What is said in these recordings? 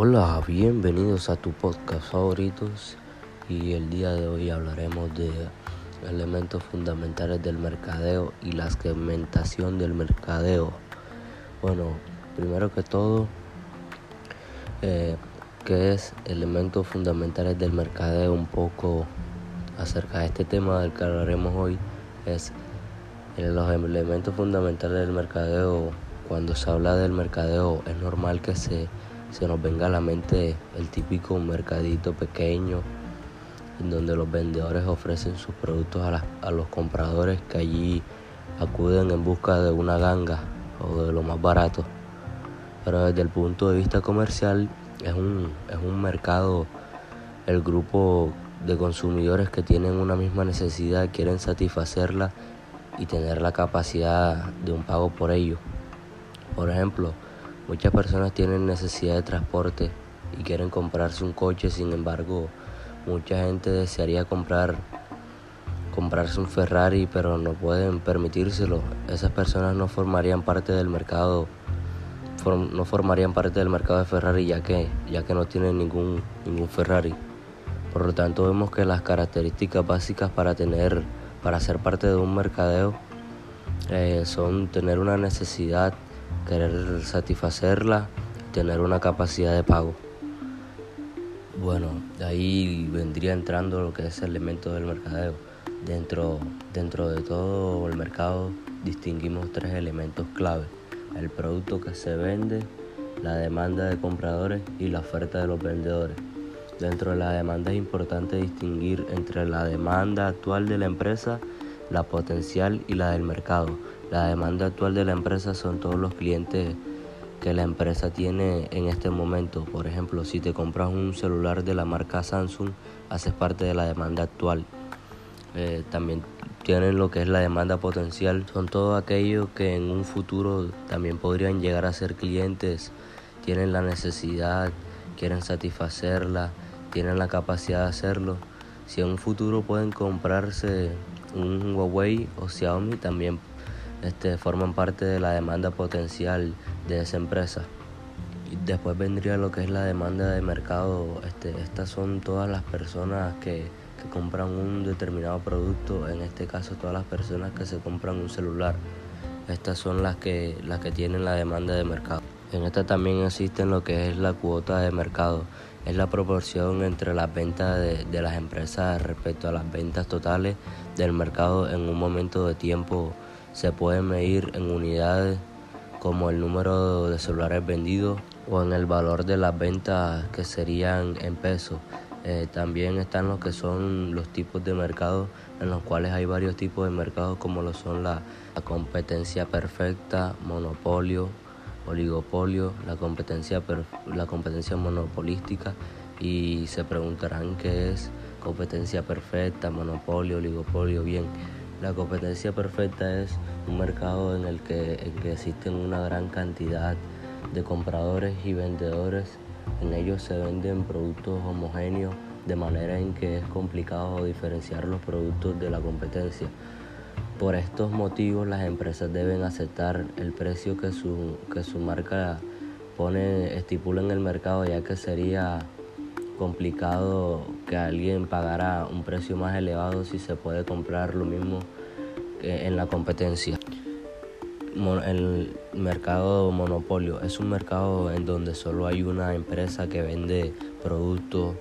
Hola, bienvenidos a tu podcast favoritos y el día de hoy hablaremos de elementos fundamentales del mercadeo y la segmentación del mercadeo. Bueno, primero que todo, eh, ¿qué es elementos fundamentales del mercadeo? Un poco acerca de este tema del que hablaremos hoy es eh, los elementos fundamentales del mercadeo. Cuando se habla del mercadeo es normal que se se nos venga a la mente el típico mercadito pequeño en donde los vendedores ofrecen sus productos a, los compradores que allí acuden en busca de una ganga o de lo más barato. Pero desde el punto de vista comercial es un, es un mercado, el grupo de consumidores que tienen una misma necesidad quieren satisfacerla y tener la capacidad de un pago por ello. Por ejemplo, Muchas personas tienen necesidad de transporte y quieren comprarse un coche, sin embargo, mucha gente desearía comprar comprarse un Ferrari, pero no pueden permitírselo. Esas personas no formarían parte del mercado no formarían parte del mercado de Ferrari ya que ya que no tienen ningún ningún Ferrari. Por lo tanto, vemos que las características básicas para tener para ser parte de un mercadeo eh, son tener una necesidad querer satisfacerla, tener una capacidad de pago. Bueno, ahí vendría entrando lo que es el elemento del mercadeo. Dentro, dentro de todo el mercado distinguimos tres elementos clave. El producto que se vende, la demanda de compradores y la oferta de los vendedores. Dentro de la demanda es importante distinguir entre la demanda actual de la empresa, la potencial y la del mercado. La demanda actual de la empresa son todos los clientes que la empresa tiene en este momento. Por ejemplo, si te compras un celular de la marca Samsung, haces parte de la demanda actual. Eh, también tienen lo que es la demanda potencial. Son todos aquellos que en un futuro también podrían llegar a ser clientes. Tienen la necesidad, quieren satisfacerla, tienen la capacidad de hacerlo. Si en un futuro pueden comprarse un Huawei o Xiaomi, también este, forman parte de la demanda potencial de esa empresa. Y después vendría lo que es la demanda de mercado. Este, estas son todas las personas que, que compran un determinado producto, en este caso todas las personas que se compran un celular. Estas son las que, las que tienen la demanda de mercado. En esta también existe lo que es la cuota de mercado. Es la proporción entre las ventas de, de las empresas respecto a las ventas totales del mercado en un momento de tiempo se puede medir en unidades como el número de celulares vendidos o en el valor de las ventas que serían en pesos. Eh, también están los que son los tipos de mercados en los cuales hay varios tipos de mercados como lo son la, competencia perfecta, monopolio, oligopolio, la competencia, la competencia monopolística y se preguntarán qué es competencia perfecta, monopolio, oligopolio. Bien, la competencia perfecta es un mercado en el que, existen una gran cantidad de compradores y vendedores. En ellos se venden productos homogéneos de manera en que es complicado diferenciar los productos de la competencia. Por estos motivos las empresas deben aceptar el precio que su, que su marca pone, estipula en el mercado ya que sería complicado que alguien pagara un precio más elevado si se puede comprar lo mismo en la competencia. El mercado monopolio es un mercado en donde solo hay una empresa que vende productos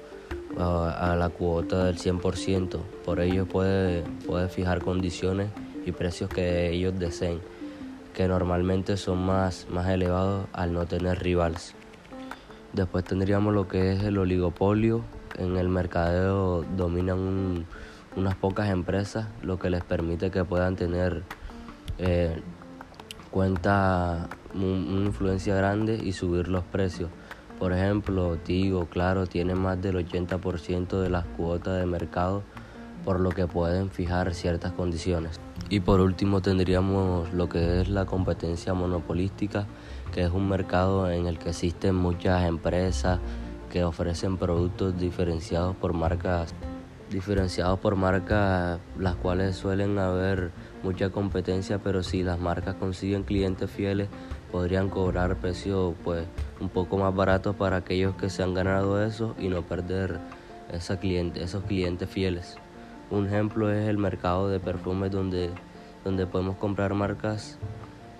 a la cuota del 100%. Por ello puede, puede fijar condiciones y precios que ellos deseen, que normalmente son más, más elevados al no tener rivales. Después tendríamos lo que es el oligopolio. En el mercadeo dominan unas pocas empresas, lo que les permite que puedan tener eh, cuenta una influencia grande y subir los precios. Por ejemplo, Tigo, claro, tiene más del 80% de las cuotas de mercado, por lo que pueden fijar ciertas condiciones. Y por último tendríamos lo que es la competencia monopolística, que es un mercado en el que existen muchas empresas que ofrecen productos diferenciados por marcas diferenciados por marcas las cuales suelen haber mucha competencia, pero si las marcas consiguen clientes fieles, podrían cobrar precios pues un poco más baratos para aquellos que se han ganado eso y no perder esos clientes fieles. Un ejemplo es el mercado de perfumes donde, donde podemos comprar marcas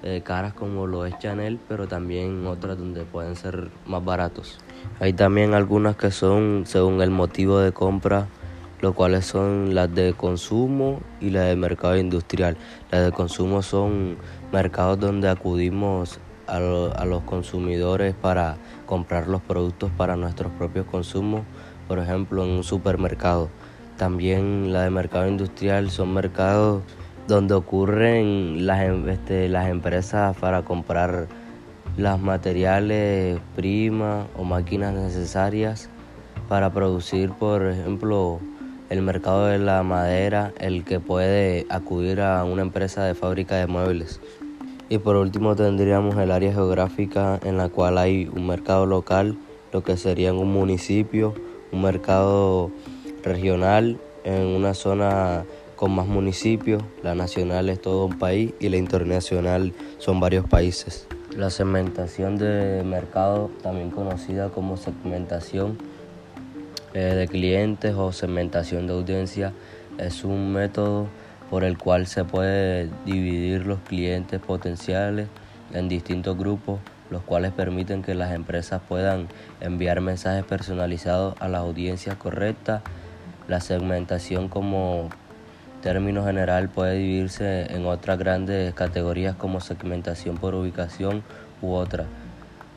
eh, caras como lo es Chanel, pero también otras donde pueden ser más baratos. Hay también algunas que son según el motivo de compra, lo cuales son las de consumo y las de mercado industrial. Las de consumo son mercados donde acudimos a, a los consumidores para comprar los productos para nuestros propios consumos, por ejemplo en un supermercado. También las de mercado industrial son mercados donde ocurren las, em, este, las empresas para comprar los materiales, primas o máquinas necesarias para producir, por ejemplo, el mercado de la madera, el que puede acudir a una empresa de fábrica de muebles. Y por último tendríamos el área geográfica en la cual hay un mercado local, lo que sería un municipio, un mercado regional en una zona con más municipios, la nacional es todo un país y la internacional son varios países. La segmentación de mercado, también conocida como segmentación eh, de clientes o segmentación de audiencia, es un método por el cual se puede dividir los clientes potenciales en distintos grupos, los cuales permiten que las empresas puedan enviar mensajes personalizados a las audiencias correctas. La segmentación como término general puede dividirse en otras grandes categorías como segmentación por ubicación u otras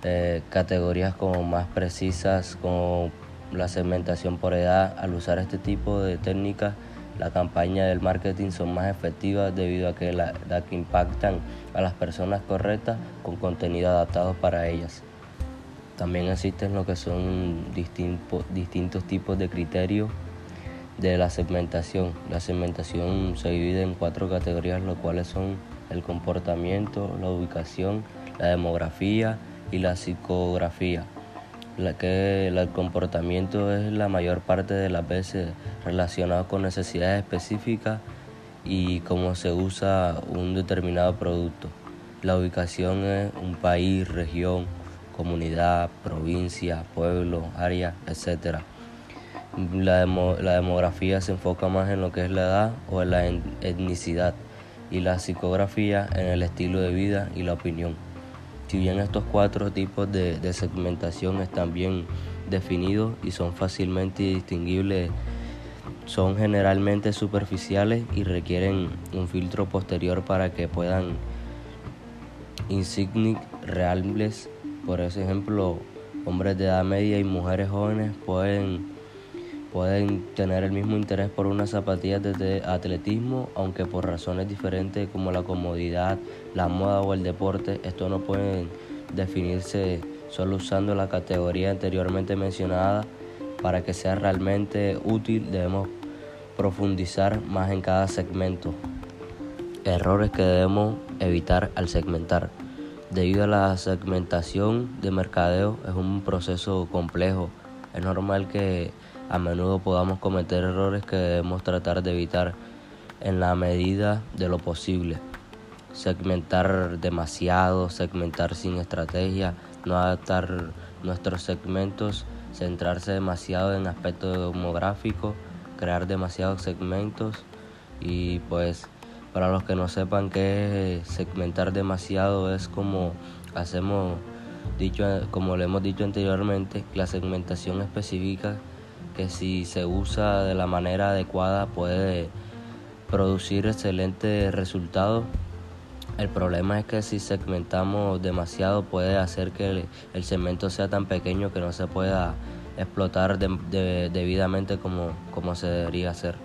eh, categorías como más precisas como la segmentación por edad. Al usar este tipo de técnicas, la campaña del marketing son más efectivas debido a que, la, que impactan a las personas correctas con contenido adaptado para ellas. También existen lo que son distintos tipos de criterios de la segmentación. La segmentación se divide en cuatro categorías, los cuales son el comportamiento, la ubicación, la demografía y la psicografía. La que el comportamiento es la mayor parte de las veces relacionado con necesidades específicas y cómo se usa un determinado producto. La ubicación es un país, región, comunidad, provincia, pueblo, área, etc. La, la, demografía se enfoca más en lo que es la edad o en la etnicidad y la psicografía en el estilo de vida y la opinión. Si bien estos cuatro tipos de, de segmentación están bien definidos y son fácilmente distinguibles, son generalmente superficiales y requieren un filtro posterior para que puedan insignic reales. Por ejemplo, hombres de edad media y mujeres jóvenes pueden pueden tener el mismo interés por unas zapatillas de atletismo, aunque por razones diferentes como la comodidad, la moda o el deporte, esto no puede definirse solo usando la categoría anteriormente mencionada. Para que sea realmente útil debemos profundizar más en cada segmento. Errores que debemos evitar al segmentar. Debido a la segmentación de mercadeo es un proceso complejo. Es normal que a menudo podamos cometer errores que debemos tratar de evitar en la medida de lo posible. Segmentar demasiado, segmentar sin estrategia, no adaptar nuestros segmentos, centrarse demasiado en aspectos demográficos, crear demasiados segmentos y pues para los que no sepan qué segmentar demasiado es como hacemos dicho como lo hemos dicho anteriormente, la segmentación específica que si se usa de la manera adecuada puede producir excelentes resultados. El problema es que si segmentamos demasiado puede hacer que el, segmento sea tan pequeño que no se pueda explotar debidamente como, como se debería hacer.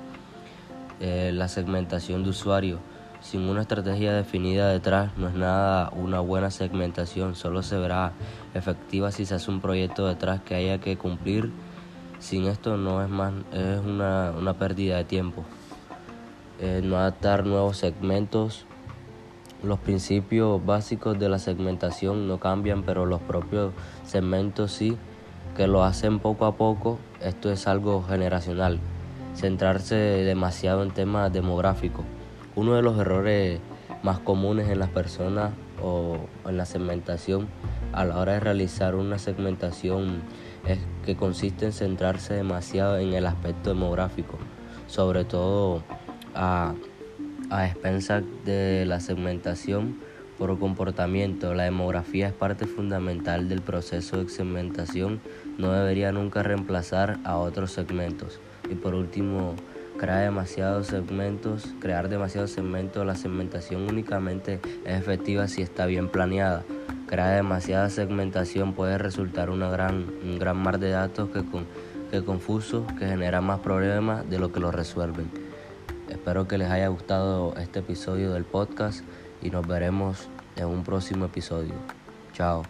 Eh, la segmentación de usuario. Sin una estrategia definida detrás no es nada una buena segmentación, solo se verá efectiva si se hace un proyecto detrás que haya que cumplir sin esto no es más, es una, pérdida de tiempo. Eh, no adaptar nuevos segmentos. Los principios básicos de la segmentación no cambian, pero los propios segmentos sí, que lo hacen poco a poco. Esto es algo generacional. Centrarse demasiado en temas demográficos. Uno de los errores más comunes en las personas o en la segmentación a la hora de realizar una segmentación es que consiste en centrarse demasiado en el aspecto demográfico, sobre todo a, a expensas de la segmentación por comportamiento. La demografía es parte fundamental del proceso de segmentación, no debería nunca reemplazar a otros segmentos. Y por último, crear demasiados segmentos, crear demasiados segmentos, la segmentación únicamente es efectiva si está bien planeada. Crear demasiada segmentación puede resultar una gran, un gran mar de datos que, con, que confuso, que genera más problemas de lo que lo resuelven. Espero que les haya gustado este episodio del podcast y nos veremos en un próximo episodio. Chao.